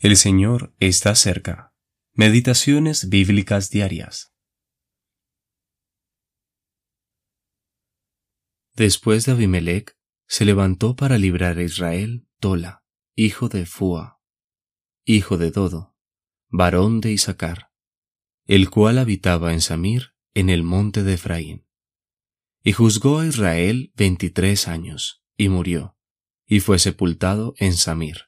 El Señor está cerca. Meditaciones bíblicas diarias. Después de Abimelech, se levantó para librar a Israel Tola, hijo de Fua, hijo de Dodo, varón de Isaacar, el cual habitaba en Samir, en el monte de Efraín. Y juzgó a Israel veintitrés años, y murió, y fue sepultado en Samir.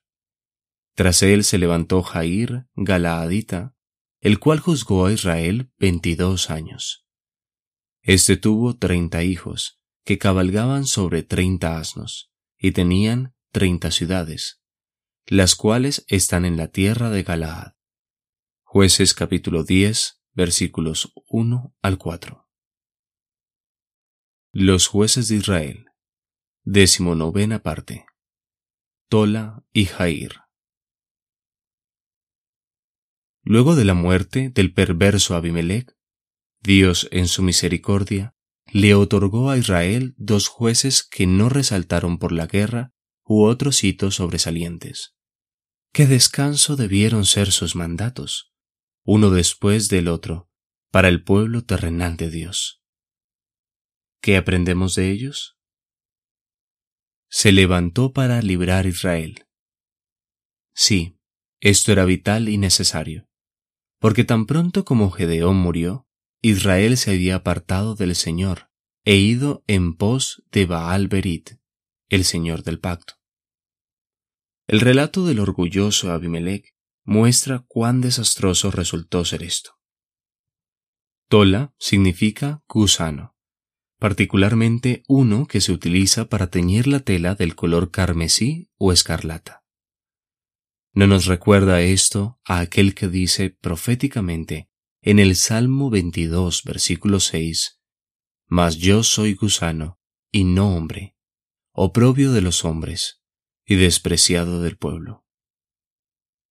Tras él se levantó Jair, Galaadita, el cual juzgó a Israel veintidós años. Este tuvo treinta hijos, que cabalgaban sobre treinta asnos, y tenían treinta ciudades, las cuales están en la tierra de Galaad. Jueces capítulo 10, versículos 1 al 4. Los jueces de Israel. Décimo novena parte. Tola y Jair. Luego de la muerte del perverso Abimelech, Dios en su misericordia le otorgó a Israel dos jueces que no resaltaron por la guerra u otros hitos sobresalientes. Qué descanso debieron ser sus mandatos, uno después del otro, para el pueblo terrenal de Dios. ¿Qué aprendemos de ellos? Se levantó para librar Israel. Sí, esto era vital y necesario porque tan pronto como Gedeón murió, Israel se había apartado del Señor e ido en pos de Baal Berit, el Señor del pacto. El relato del orgulloso Abimelech muestra cuán desastroso resultó ser esto. Tola significa gusano, particularmente uno que se utiliza para teñir la tela del color carmesí o escarlata. ¿No nos recuerda esto a aquel que dice proféticamente en el Salmo 22, versículo 6, Mas yo soy gusano, y no hombre, oprobio de los hombres, y despreciado del pueblo?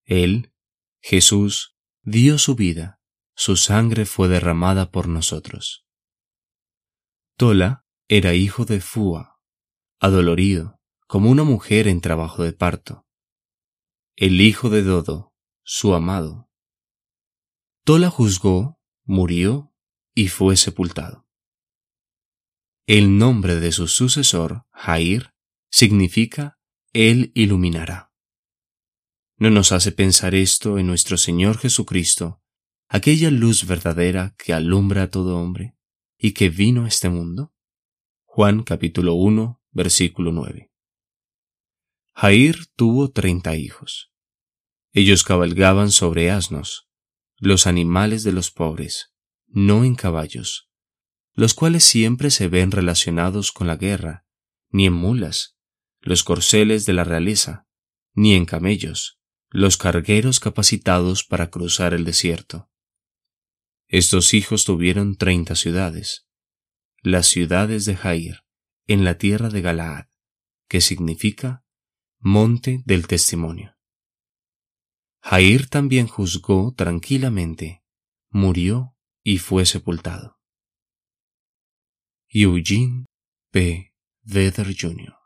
Él, Jesús, dio su vida, su sangre fue derramada por nosotros. Tola era hijo de Fua, adolorido, como una mujer en trabajo de parto el hijo de Dodo, su amado. Tola juzgó, murió y fue sepultado. El nombre de su sucesor, Jair, significa Él iluminará. ¿No nos hace pensar esto en nuestro Señor Jesucristo, aquella luz verdadera que alumbra a todo hombre y que vino a este mundo? Juan capítulo 1, versículo 9. Jair tuvo treinta hijos. Ellos cabalgaban sobre asnos, los animales de los pobres, no en caballos, los cuales siempre se ven relacionados con la guerra, ni en mulas, los corceles de la realeza, ni en camellos, los cargueros capacitados para cruzar el desierto. Estos hijos tuvieron treinta ciudades, las ciudades de Jair, en la tierra de Galaad, que significa monte del testimonio. Jair también juzgó tranquilamente, murió y fue sepultado. Eugene P. Vedder Jr.